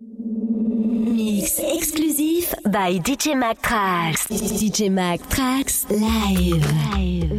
Mix exclusif by DJ Mac Tracks. DJ Mac Tracks live. live.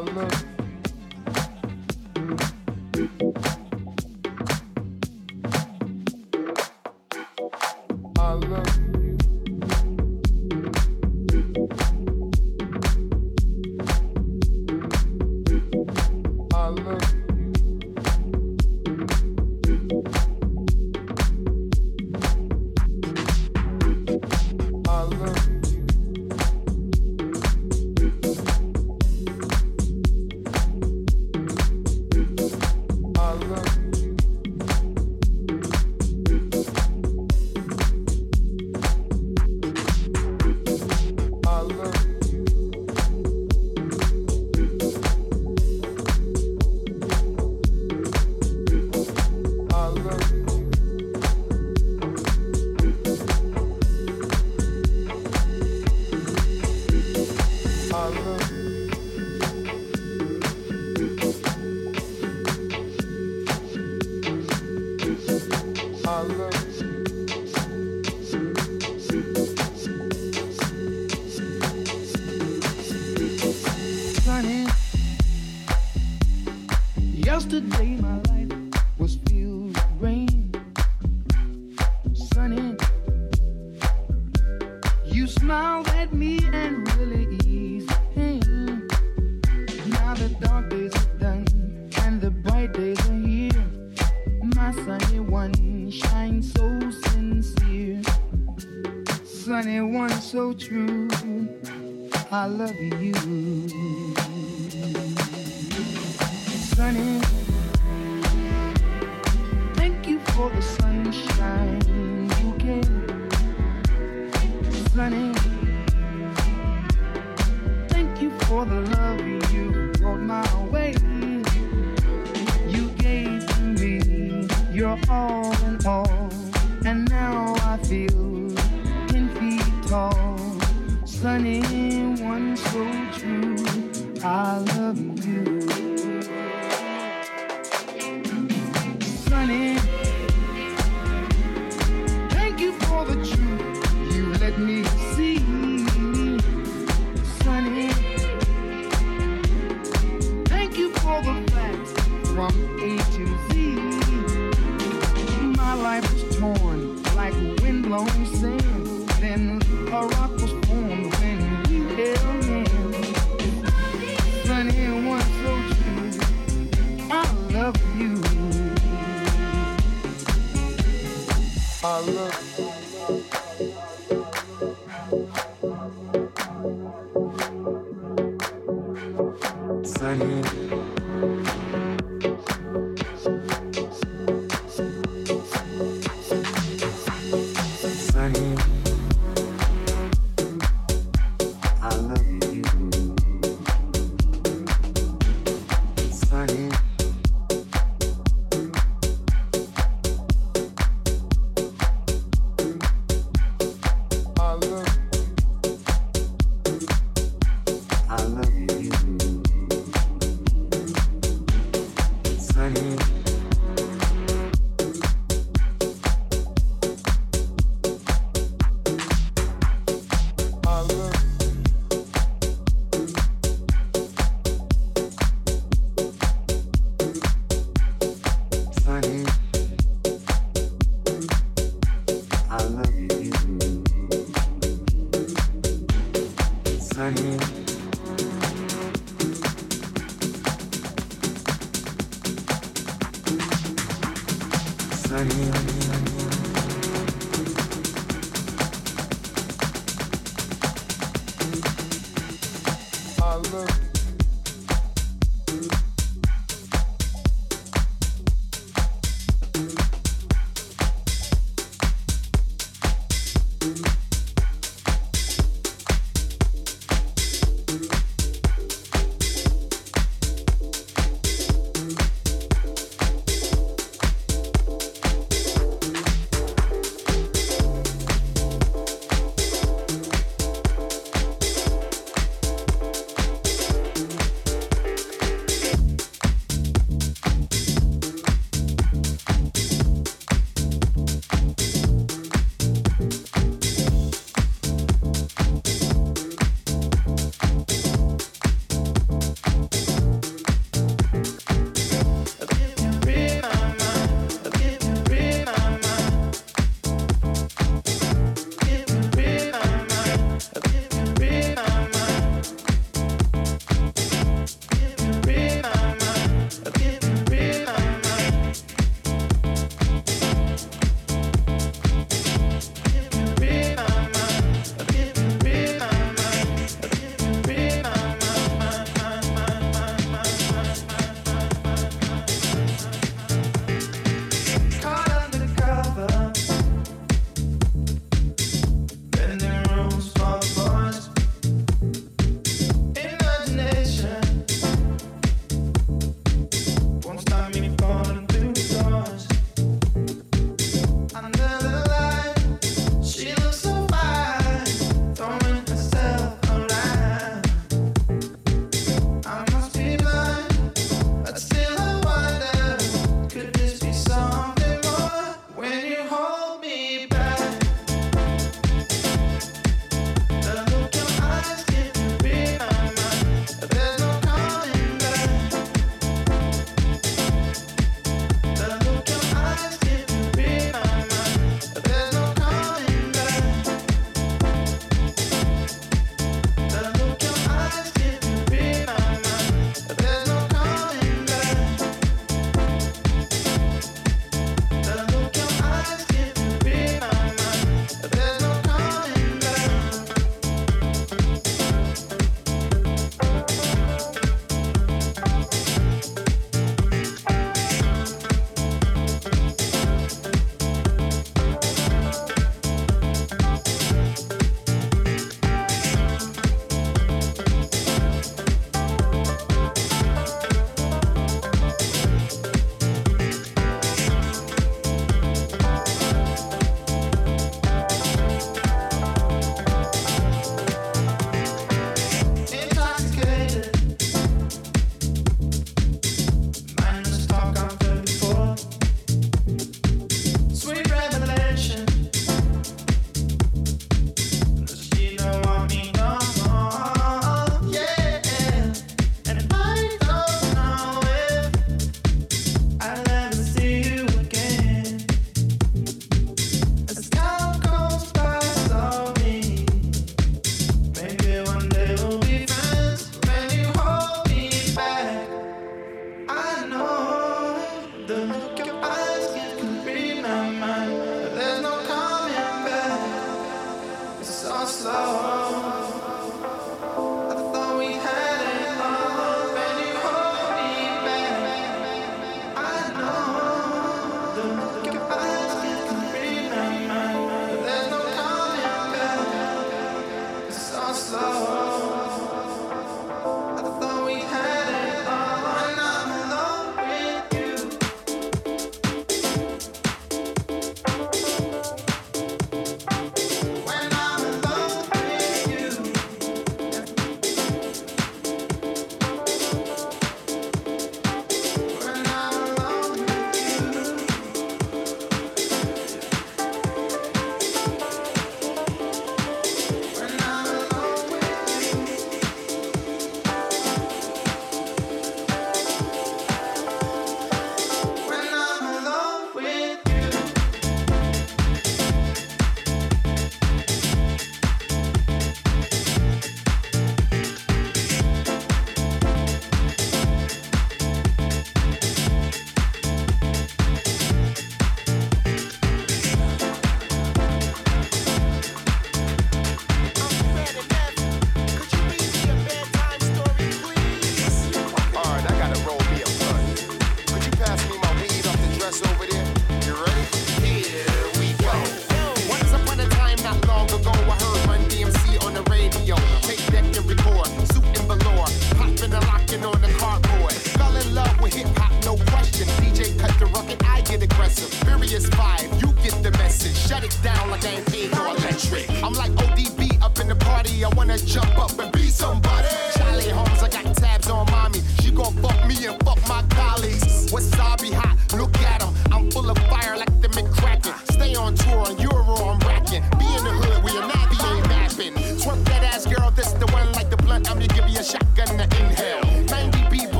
look.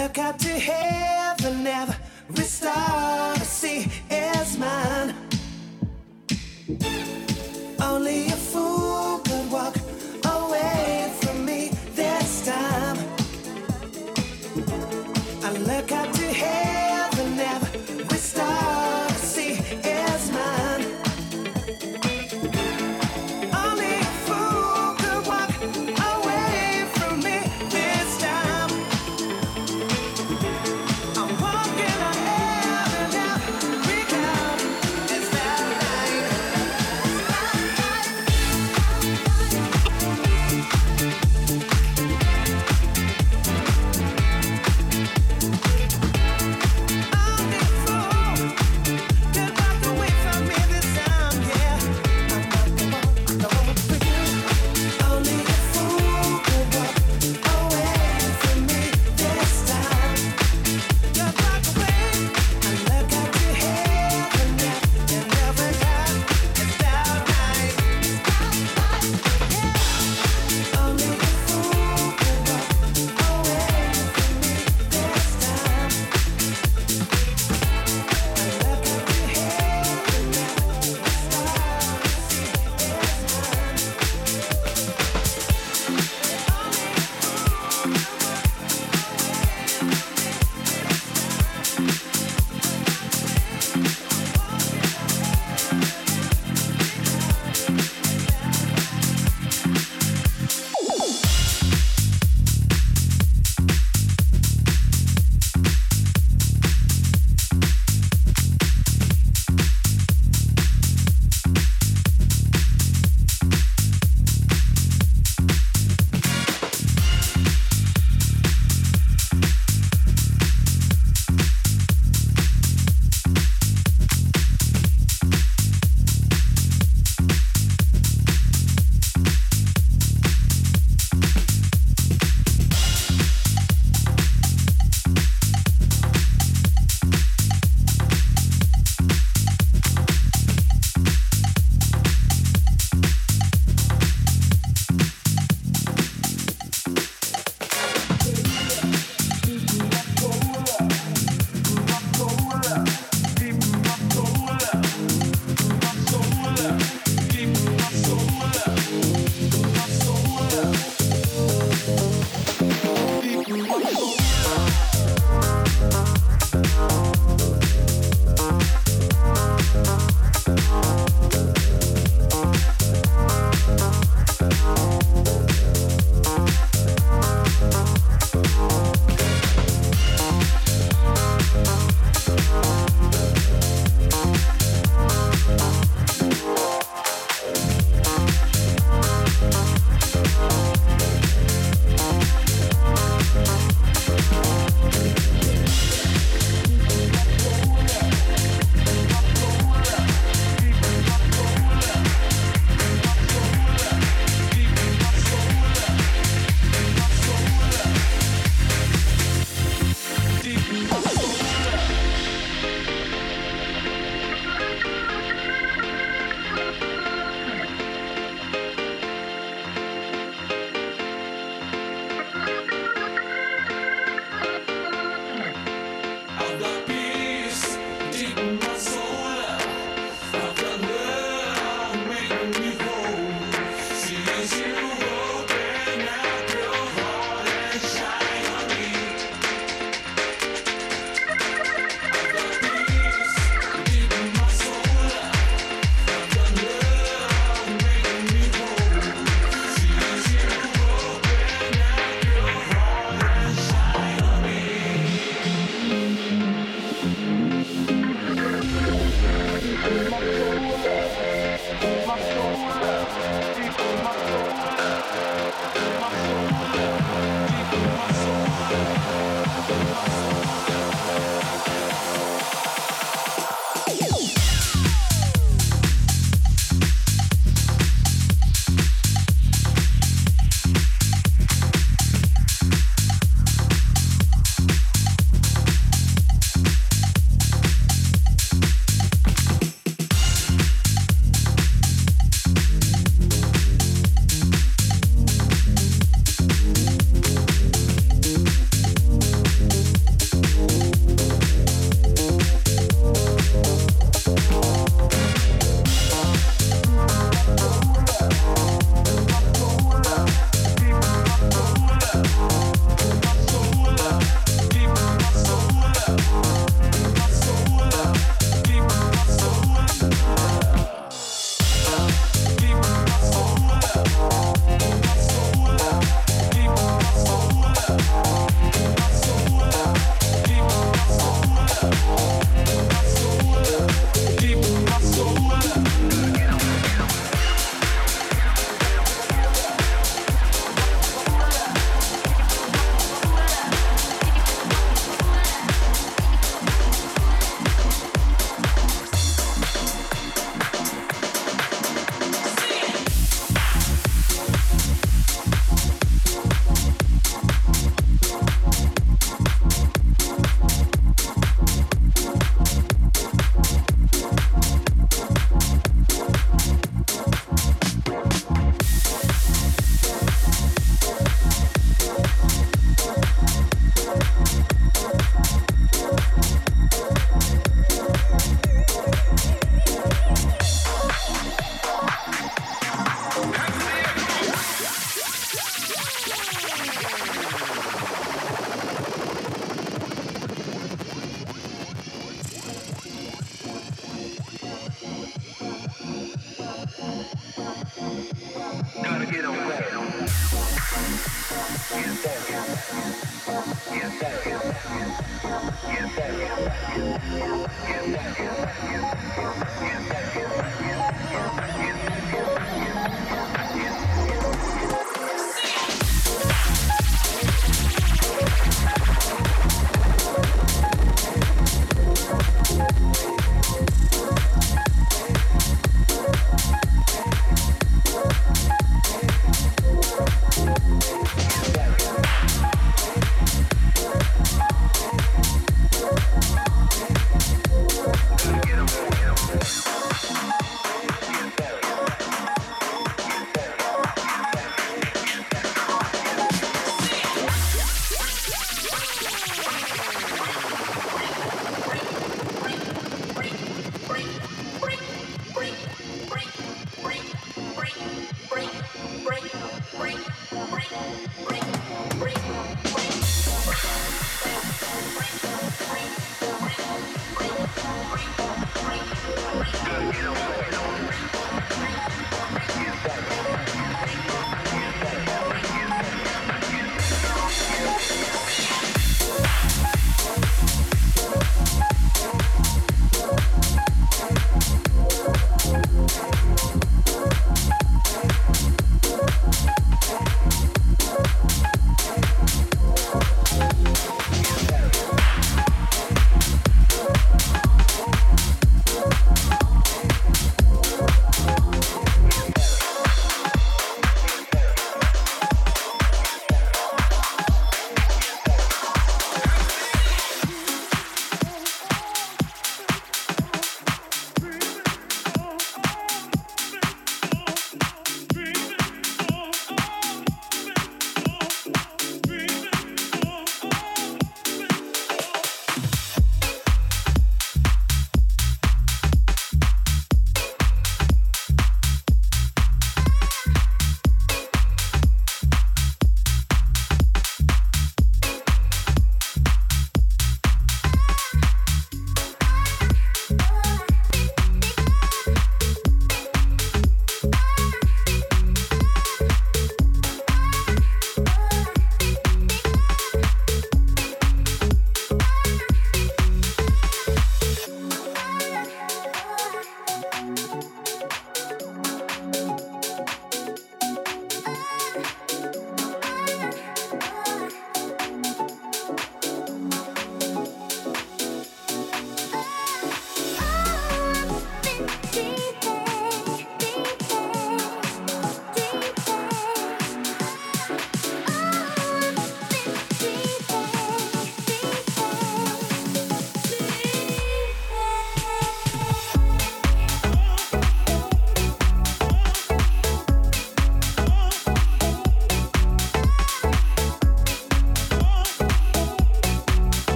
Look got to heaven.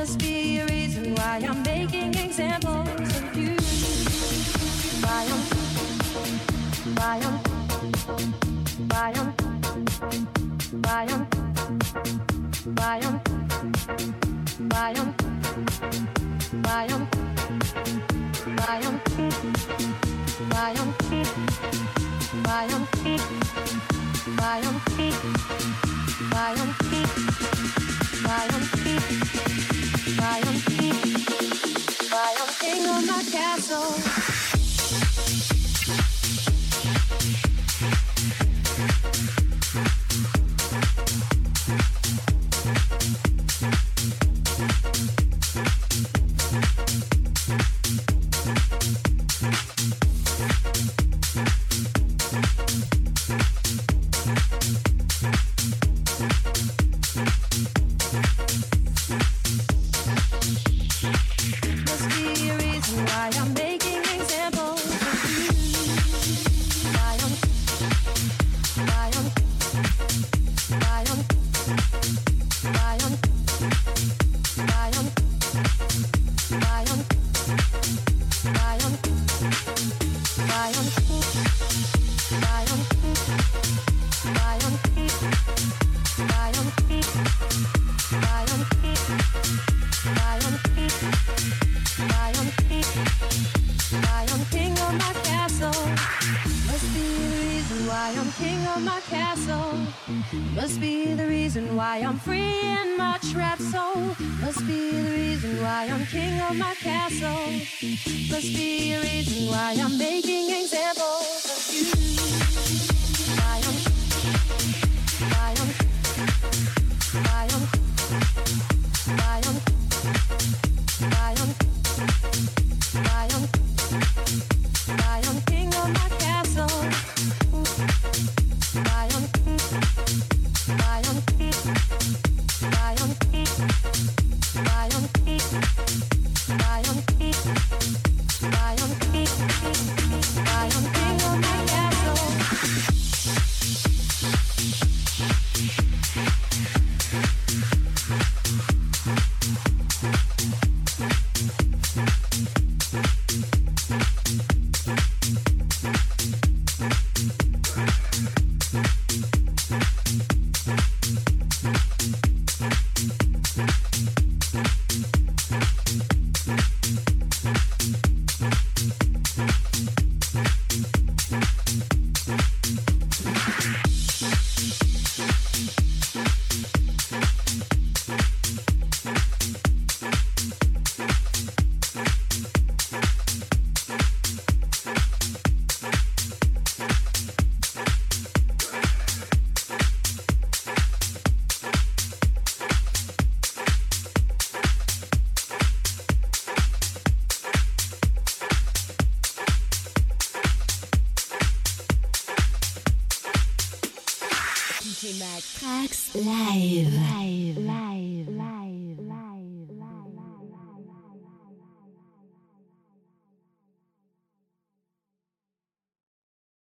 must be a reason why I'm making examples of you. Why I'm, why I'm, why I'm, why I'm, why I'm, why I'm, why I'm, why I'm, why I'm, why I'm, why I'm, why I'm. soul.